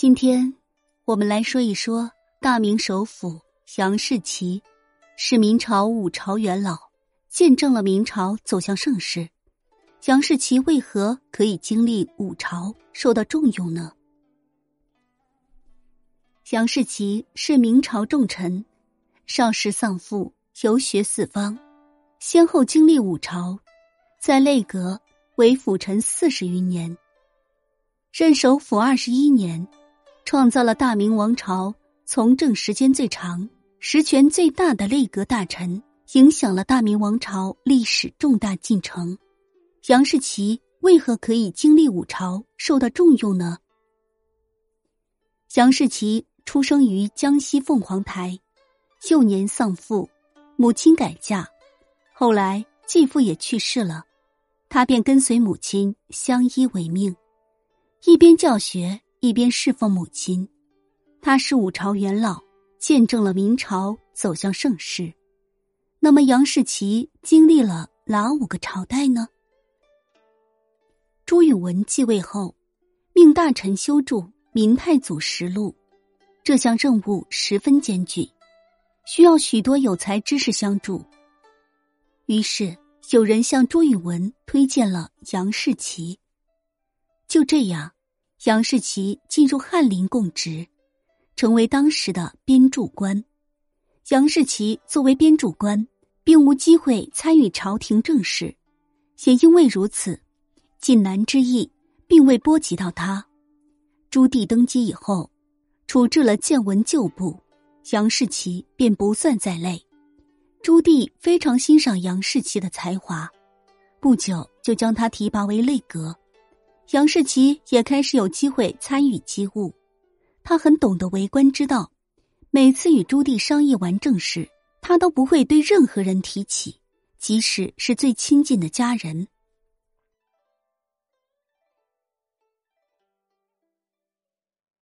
今天我们来说一说大明首辅杨士奇，是明朝五朝元老，见证了明朝走向盛世。杨士奇为何可以经历五朝，受到重用呢？杨士奇是明朝重臣，少时丧父，游学四方，先后经历五朝，在内阁为辅臣四十余年，任首辅二十一年。创造了大明王朝从政时间最长、实权最大的内阁大臣，影响了大明王朝历史重大进程。杨士奇为何可以经历五朝，受到重用呢？杨士奇出生于江西凤凰台，幼年丧父，母亲改嫁，后来继父也去世了，他便跟随母亲相依为命，一边教学。一边侍奉母亲，他是五朝元老，见证了明朝走向盛世。那么杨士奇经历了哪五个朝代呢？朱允文继位后，命大臣修筑《明太祖实录》，这项任务十分艰巨，需要许多有才之士相助。于是有人向朱允文推荐了杨士奇。就这样。杨士奇进入翰林供职，成为当时的编注官。杨士奇作为编注官，并无机会参与朝廷政事，也因为如此，晋南之役并未波及到他。朱棣登基以后，处置了建文旧部，杨士奇便不算在内。朱棣非常欣赏杨士奇的才华，不久就将他提拔为内阁。杨士奇也开始有机会参与机务，他很懂得为官之道。每次与朱棣商议完政事，他都不会对任何人提起，即使是最亲近的家人。